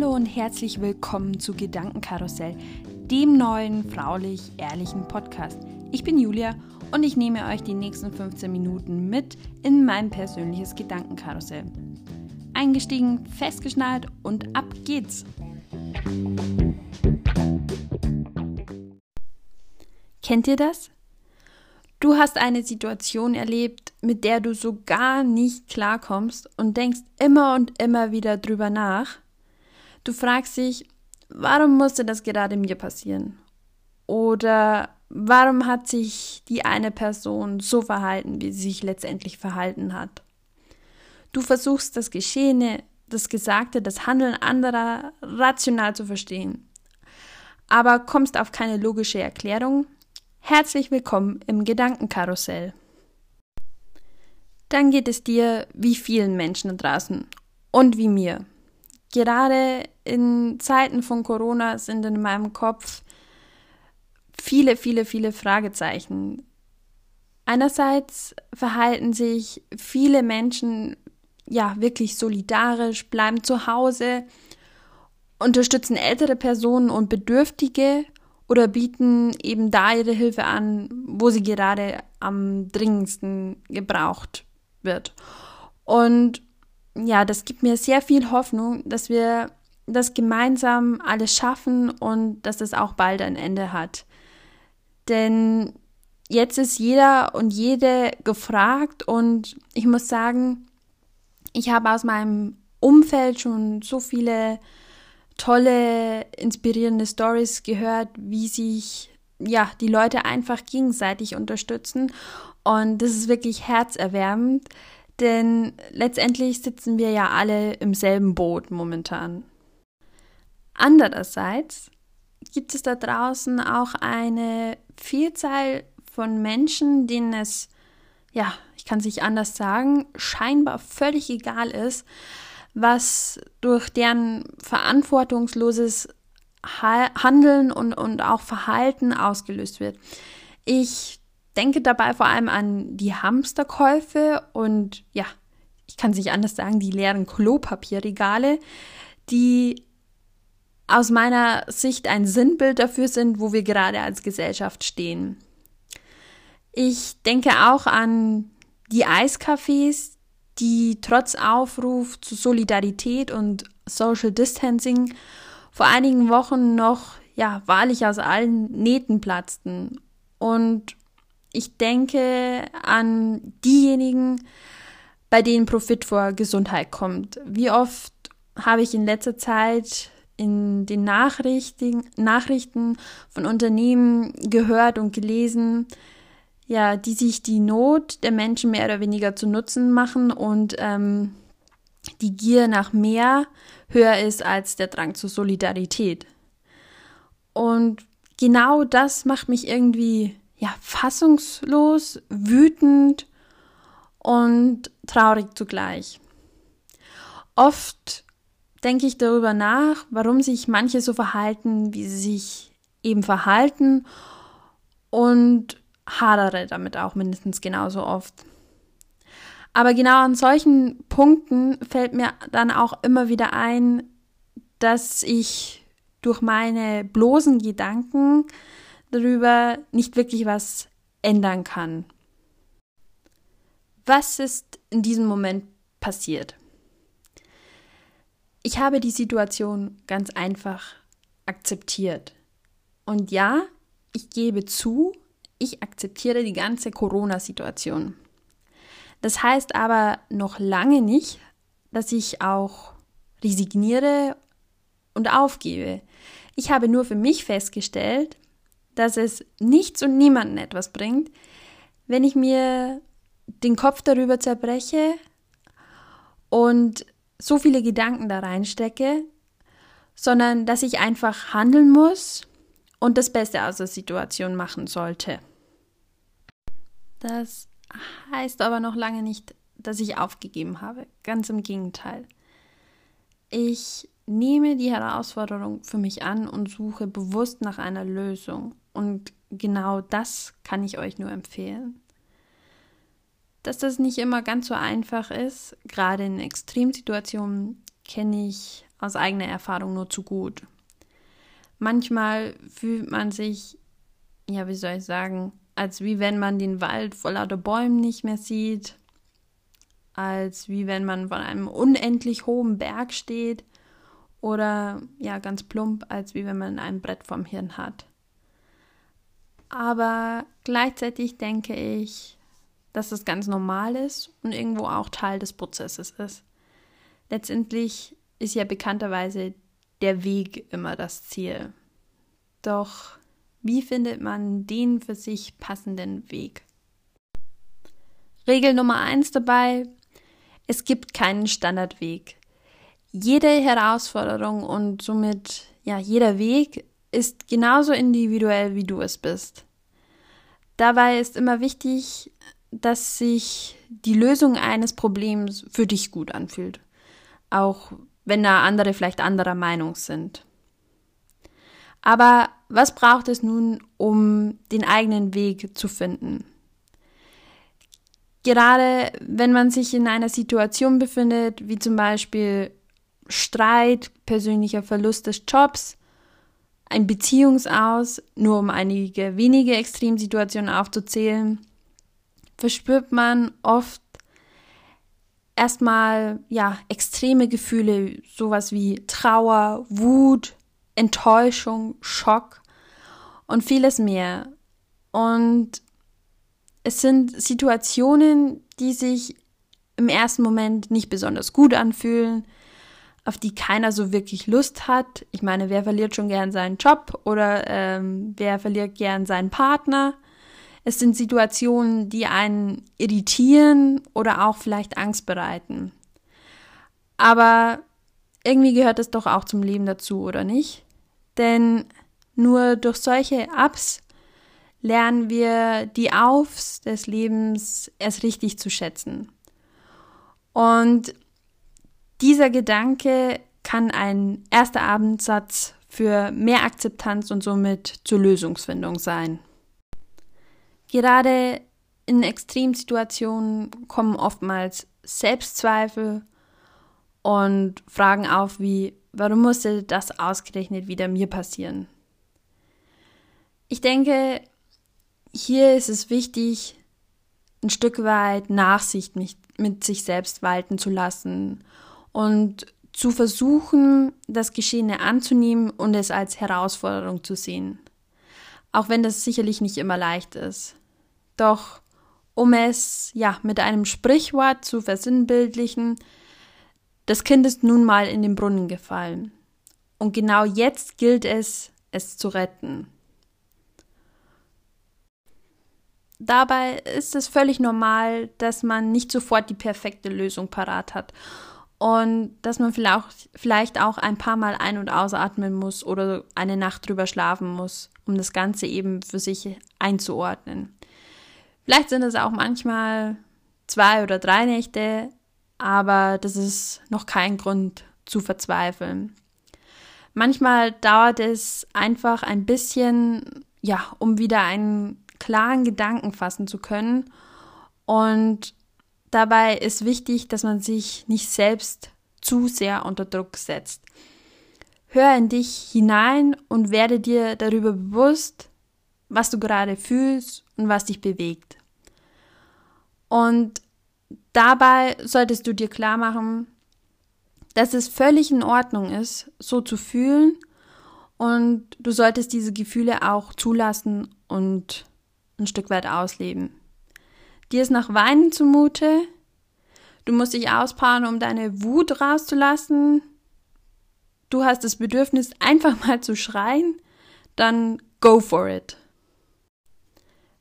Hallo und herzlich willkommen zu Gedankenkarussell, dem neuen fraulich-ehrlichen Podcast. Ich bin Julia und ich nehme euch die nächsten 15 Minuten mit in mein persönliches Gedankenkarussell. Eingestiegen, festgeschnallt und ab geht's! Kennt ihr das? Du hast eine Situation erlebt, mit der du so gar nicht klarkommst und denkst immer und immer wieder drüber nach. Du fragst dich, warum musste das gerade mir passieren? Oder warum hat sich die eine Person so verhalten, wie sie sich letztendlich verhalten hat? Du versuchst das Geschehene, das Gesagte, das Handeln anderer rational zu verstehen, aber kommst auf keine logische Erklärung Herzlich willkommen im Gedankenkarussell. Dann geht es dir wie vielen Menschen draußen und wie mir. Gerade in Zeiten von Corona sind in meinem Kopf viele, viele, viele Fragezeichen. Einerseits verhalten sich viele Menschen ja wirklich solidarisch, bleiben zu Hause, unterstützen ältere Personen und Bedürftige oder bieten eben da ihre Hilfe an, wo sie gerade am dringendsten gebraucht wird. Und ja, das gibt mir sehr viel Hoffnung, dass wir das gemeinsam alles schaffen und dass es auch bald ein Ende hat. Denn jetzt ist jeder und jede gefragt und ich muss sagen, ich habe aus meinem Umfeld schon so viele tolle, inspirierende Stories gehört, wie sich ja die Leute einfach gegenseitig unterstützen. Und das ist wirklich herzerwärmend, denn letztendlich sitzen wir ja alle im selben Boot momentan. Andererseits gibt es da draußen auch eine Vielzahl von Menschen, denen es, ja, ich kann es nicht anders sagen, scheinbar völlig egal ist, was durch deren verantwortungsloses Handeln und, und auch Verhalten ausgelöst wird. Ich denke dabei vor allem an die Hamsterkäufe und ja, ich kann es nicht anders sagen, die leeren Klopapierregale, die aus meiner Sicht ein Sinnbild dafür sind, wo wir gerade als Gesellschaft stehen. Ich denke auch an die Eiscafés, die trotz Aufruf zu Solidarität und Social Distancing vor einigen Wochen noch ja wahrlich aus allen Nähten platzten. Und ich denke an diejenigen, bei denen Profit vor Gesundheit kommt. Wie oft habe ich in letzter Zeit in den Nachrichten, von Unternehmen gehört und gelesen, ja, die sich die Not der Menschen mehr oder weniger zu Nutzen machen und ähm, die Gier nach mehr höher ist als der Drang zur Solidarität. Und genau das macht mich irgendwie ja fassungslos, wütend und traurig zugleich. Oft denke ich darüber nach, warum sich manche so verhalten, wie sie sich eben verhalten und hadere damit auch mindestens genauso oft. Aber genau an solchen Punkten fällt mir dann auch immer wieder ein, dass ich durch meine bloßen Gedanken darüber nicht wirklich was ändern kann. Was ist in diesem Moment passiert? Ich habe die Situation ganz einfach akzeptiert. Und ja, ich gebe zu, ich akzeptiere die ganze Corona-Situation. Das heißt aber noch lange nicht, dass ich auch resigniere und aufgebe. Ich habe nur für mich festgestellt, dass es nichts und niemanden etwas bringt, wenn ich mir den Kopf darüber zerbreche und so viele Gedanken da reinstecke, sondern dass ich einfach handeln muss und das Beste aus der Situation machen sollte. Das heißt aber noch lange nicht, dass ich aufgegeben habe. Ganz im Gegenteil. Ich nehme die Herausforderung für mich an und suche bewusst nach einer Lösung. Und genau das kann ich euch nur empfehlen. Dass das nicht immer ganz so einfach ist, gerade in Extremsituationen, kenne ich aus eigener Erfahrung nur zu gut. Manchmal fühlt man sich, ja, wie soll ich sagen, als wie wenn man den Wald vor lauter Bäumen nicht mehr sieht, als wie wenn man von einem unendlich hohen Berg steht oder ja, ganz plump, als wie wenn man ein Brett vom Hirn hat. Aber gleichzeitig denke ich, dass das ganz normal ist und irgendwo auch Teil des Prozesses ist. Letztendlich ist ja bekannterweise der Weg immer das Ziel. Doch wie findet man den für sich passenden Weg? Regel Nummer eins dabei, es gibt keinen Standardweg. Jede Herausforderung und somit ja jeder Weg ist genauso individuell, wie du es bist. Dabei ist immer wichtig, dass sich die Lösung eines Problems für dich gut anfühlt, auch wenn da andere vielleicht anderer Meinung sind. Aber was braucht es nun, um den eigenen Weg zu finden? Gerade wenn man sich in einer Situation befindet, wie zum Beispiel Streit, persönlicher Verlust des Jobs, ein Beziehungsaus, nur um einige wenige Extremsituationen aufzuzählen, verspürt man oft erstmal ja extreme Gefühle, sowas wie Trauer, Wut, Enttäuschung, Schock und vieles mehr. Und es sind Situationen, die sich im ersten Moment nicht besonders gut anfühlen, auf die keiner so wirklich Lust hat. Ich meine, wer verliert schon gern seinen Job oder ähm, wer verliert gern seinen Partner? Es sind Situationen, die einen irritieren oder auch vielleicht Angst bereiten. Aber irgendwie gehört es doch auch zum Leben dazu, oder nicht? Denn nur durch solche Ups lernen wir die Aufs des Lebens erst richtig zu schätzen. Und dieser Gedanke kann ein erster Abendsatz für mehr Akzeptanz und somit zur Lösungsfindung sein. Gerade in Extremsituationen kommen oftmals Selbstzweifel und Fragen auf wie, warum musste das ausgerechnet wieder mir passieren? Ich denke, hier ist es wichtig, ein Stück weit Nachsicht mit, mit sich selbst walten zu lassen und zu versuchen, das Geschehene anzunehmen und es als Herausforderung zu sehen. Auch wenn das sicherlich nicht immer leicht ist. Doch um es ja mit einem Sprichwort zu versinnbildlichen, das Kind ist nun mal in den Brunnen gefallen. Und genau jetzt gilt es, es zu retten. Dabei ist es völlig normal, dass man nicht sofort die perfekte Lösung parat hat und dass man vielleicht auch ein paar Mal ein- und ausatmen muss oder eine Nacht drüber schlafen muss, um das Ganze eben für sich einzuordnen. Vielleicht sind es auch manchmal zwei oder drei Nächte, aber das ist noch kein Grund zu verzweifeln. Manchmal dauert es einfach ein bisschen, ja, um wieder einen klaren Gedanken fassen zu können und Dabei ist wichtig, dass man sich nicht selbst zu sehr unter Druck setzt. Hör in dich hinein und werde dir darüber bewusst, was du gerade fühlst und was dich bewegt. Und dabei solltest du dir klar machen, dass es völlig in Ordnung ist, so zu fühlen und du solltest diese Gefühle auch zulassen und ein Stück weit ausleben. Dir ist nach Weinen zumute. Du musst dich auspowern, um deine Wut rauszulassen. Du hast das Bedürfnis, einfach mal zu schreien. Dann go for it.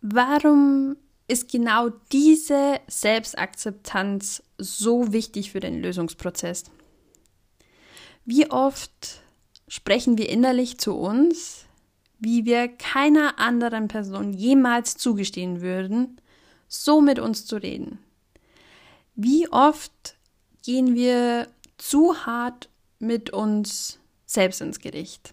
Warum ist genau diese Selbstakzeptanz so wichtig für den Lösungsprozess? Wie oft sprechen wir innerlich zu uns, wie wir keiner anderen Person jemals zugestehen würden, so mit uns zu reden. Wie oft gehen wir zu hart mit uns selbst ins Gericht?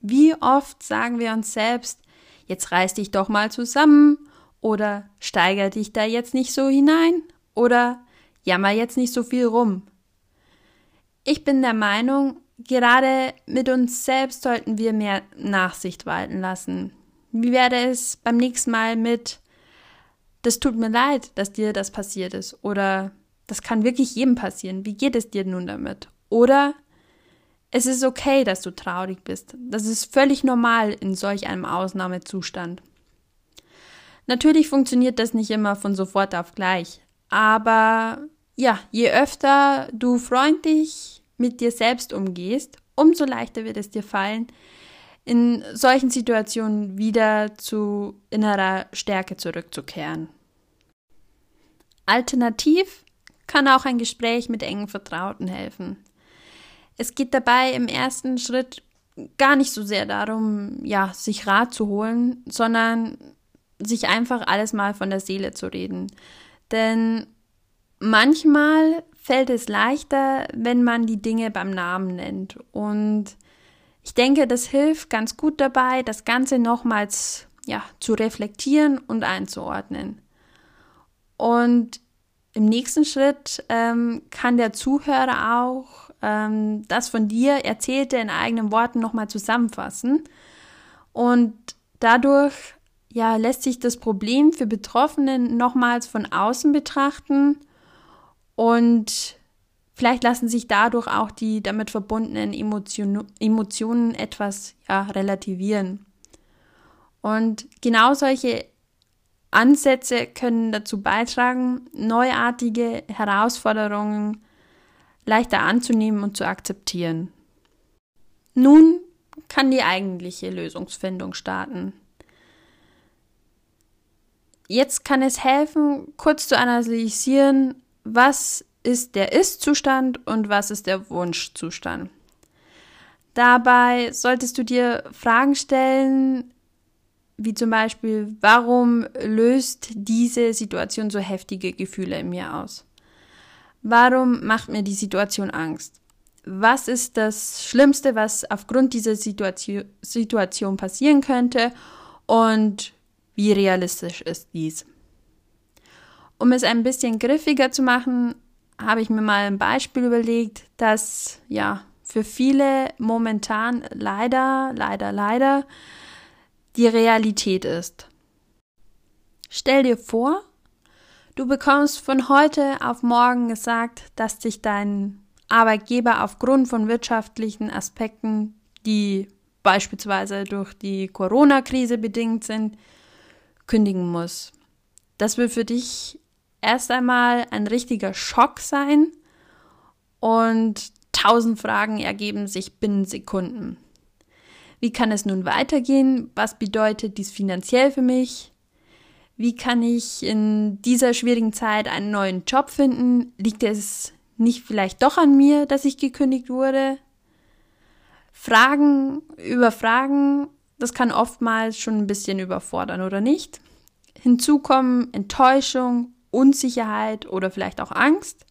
Wie oft sagen wir uns selbst, jetzt reiß dich doch mal zusammen oder steiger dich da jetzt nicht so hinein oder jammer jetzt nicht so viel rum. Ich bin der Meinung, gerade mit uns selbst sollten wir mehr Nachsicht walten lassen. Wie wäre es beim nächsten Mal mit, das tut mir leid, dass dir das passiert ist oder das kann wirklich jedem passieren. Wie geht es dir nun damit? Oder es ist okay, dass du traurig bist. Das ist völlig normal in solch einem Ausnahmezustand. Natürlich funktioniert das nicht immer von sofort auf gleich, aber ja, je öfter du freundlich mit dir selbst umgehst, umso leichter wird es dir fallen, in solchen Situationen wieder zu innerer Stärke zurückzukehren. Alternativ kann auch ein Gespräch mit engen Vertrauten helfen. Es geht dabei im ersten Schritt gar nicht so sehr darum, ja, sich Rat zu holen, sondern sich einfach alles mal von der Seele zu reden. Denn manchmal fällt es leichter, wenn man die Dinge beim Namen nennt. Und ich denke, das hilft ganz gut dabei, das Ganze nochmals ja, zu reflektieren und einzuordnen. Und im nächsten Schritt ähm, kann der Zuhörer auch ähm, das von dir Erzählte in eigenen Worten nochmal zusammenfassen. Und dadurch ja, lässt sich das Problem für Betroffenen nochmals von außen betrachten und vielleicht lassen sich dadurch auch die damit verbundenen Emotion, Emotionen etwas ja, relativieren. Und genau solche Ansätze können dazu beitragen, neuartige Herausforderungen leichter anzunehmen und zu akzeptieren. Nun kann die eigentliche Lösungsfindung starten. Jetzt kann es helfen, kurz zu analysieren, was ist der Ist-Zustand und was ist der Wunschzustand. Dabei solltest du dir Fragen stellen, wie zum Beispiel, warum löst diese Situation so heftige Gefühle in mir aus? Warum macht mir die Situation Angst? Was ist das Schlimmste, was aufgrund dieser Situation, passieren könnte? Und wie realistisch ist dies? Um es ein bisschen griffiger zu machen, habe ich mir mal ein Beispiel überlegt, das ja für viele momentan leider, leider, leider die Realität ist. Stell dir vor, du bekommst von heute auf morgen gesagt, dass dich dein Arbeitgeber aufgrund von wirtschaftlichen Aspekten, die beispielsweise durch die Corona-Krise bedingt sind, kündigen muss. Das wird für dich erst einmal ein richtiger Schock sein und tausend Fragen ergeben sich binnen Sekunden. Wie kann es nun weitergehen? Was bedeutet dies finanziell für mich? Wie kann ich in dieser schwierigen Zeit einen neuen Job finden? Liegt es nicht vielleicht doch an mir, dass ich gekündigt wurde? Fragen über Fragen das kann oftmals schon ein bisschen überfordern, oder nicht? Hinzu kommen Enttäuschung, Unsicherheit oder vielleicht auch Angst.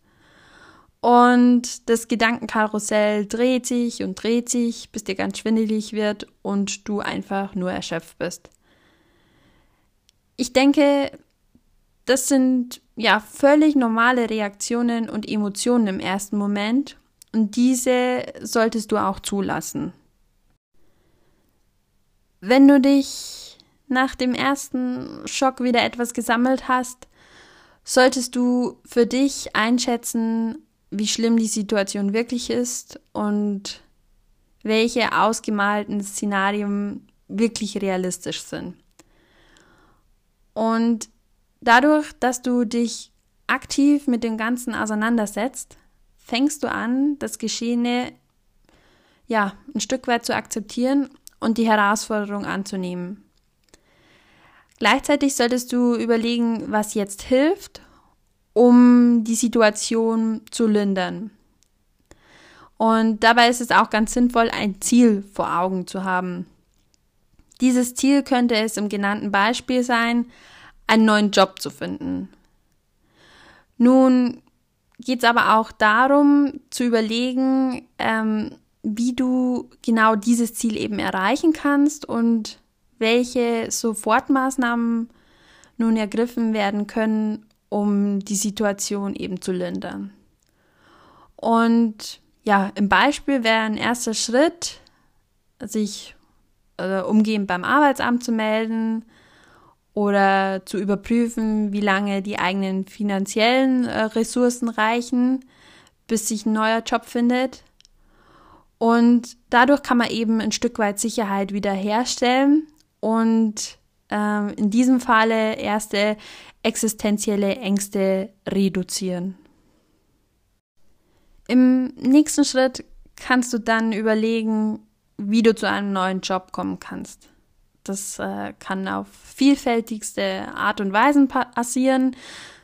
Und das Gedankenkarussell dreht sich und dreht sich, bis dir ganz schwindelig wird und du einfach nur erschöpft bist. Ich denke, das sind ja völlig normale Reaktionen und Emotionen im ersten Moment und diese solltest du auch zulassen. Wenn du dich nach dem ersten Schock wieder etwas gesammelt hast, solltest du für dich einschätzen, wie schlimm die Situation wirklich ist und welche ausgemalten Szenarien wirklich realistisch sind. Und dadurch, dass du dich aktiv mit dem Ganzen auseinandersetzt, fängst du an, das Geschehene ja ein Stück weit zu akzeptieren und die Herausforderung anzunehmen. Gleichzeitig solltest du überlegen, was jetzt hilft, um die Situation zu lindern. Und dabei ist es auch ganz sinnvoll, ein Ziel vor Augen zu haben. Dieses Ziel könnte es im genannten Beispiel sein, einen neuen Job zu finden. Nun geht es aber auch darum zu überlegen, ähm, wie du genau dieses Ziel eben erreichen kannst und welche Sofortmaßnahmen nun ergriffen werden können, um die Situation eben zu lindern. Und ja, im Beispiel wäre ein erster Schritt, sich äh, umgehend beim Arbeitsamt zu melden oder zu überprüfen, wie lange die eigenen finanziellen äh, Ressourcen reichen, bis sich ein neuer Job findet. Und dadurch kann man eben ein Stück weit Sicherheit wiederherstellen und ähm, in diesem Falle erste existenzielle Ängste reduzieren. Im nächsten Schritt kannst du dann überlegen, wie du zu einem neuen Job kommen kannst. Das äh, kann auf vielfältigste Art und Weisen passieren.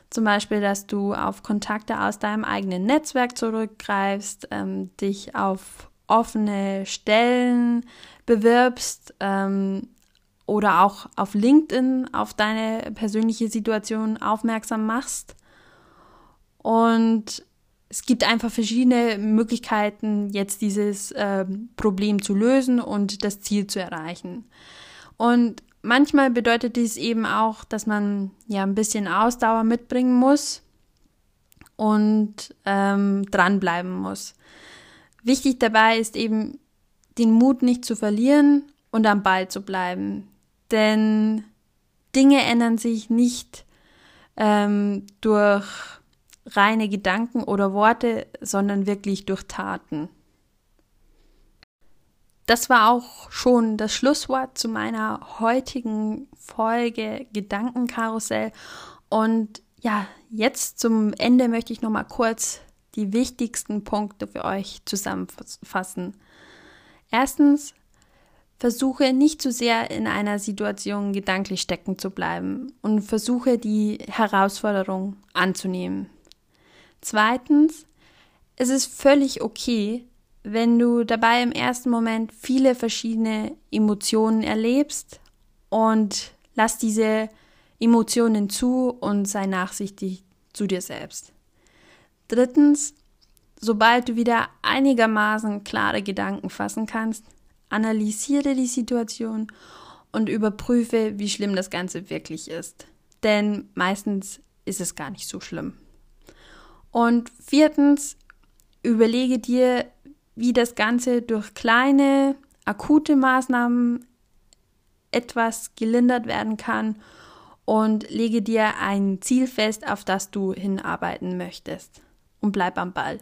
Zum Beispiel, dass du auf Kontakte aus deinem eigenen Netzwerk zurückgreifst, ähm, dich auf offene Stellen bewirbst ähm, oder auch auf LinkedIn auf deine persönliche Situation aufmerksam machst. Und es gibt einfach verschiedene Möglichkeiten, jetzt dieses äh, Problem zu lösen und das Ziel zu erreichen. Und manchmal bedeutet dies eben auch, dass man ja ein bisschen Ausdauer mitbringen muss und ähm, dranbleiben muss. Wichtig dabei ist eben, den Mut nicht zu verlieren und am Ball zu bleiben. Denn Dinge ändern sich nicht ähm, durch reine Gedanken oder Worte, sondern wirklich durch Taten. Das war auch schon das Schlusswort zu meiner heutigen Folge Gedankenkarussell. Und ja, jetzt zum Ende möchte ich noch mal kurz die wichtigsten Punkte für euch zusammenfassen. Erstens, versuche nicht zu sehr in einer Situation gedanklich stecken zu bleiben und versuche die Herausforderung anzunehmen. Zweitens, es ist völlig okay, wenn du dabei im ersten Moment viele verschiedene Emotionen erlebst und lass diese Emotionen zu und sei nachsichtig zu dir selbst. Drittens, sobald du wieder einigermaßen klare Gedanken fassen kannst, analysiere die Situation und überprüfe, wie schlimm das Ganze wirklich ist. Denn meistens ist es gar nicht so schlimm. Und viertens, überlege dir, wie das Ganze durch kleine, akute Maßnahmen etwas gelindert werden kann und lege dir ein Ziel fest, auf das du hinarbeiten möchtest. Und bleib am Ball.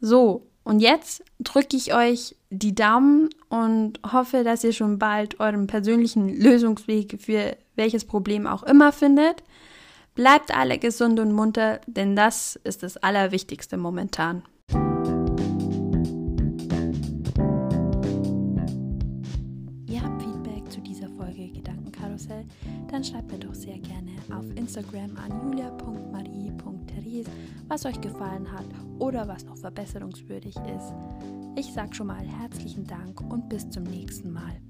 So, und jetzt drücke ich euch die Daumen und hoffe, dass ihr schon bald euren persönlichen Lösungsweg für welches Problem auch immer findet. Bleibt alle gesund und munter, denn das ist das Allerwichtigste momentan. Ihr habt Feedback zu dieser Folge Gedankenkarussell? Dann schreibt mir doch sehr gerne auf Instagram an julia.marie.therese, was euch gefallen hat oder was noch verbesserungswürdig ist. Ich sage schon mal herzlichen Dank und bis zum nächsten Mal.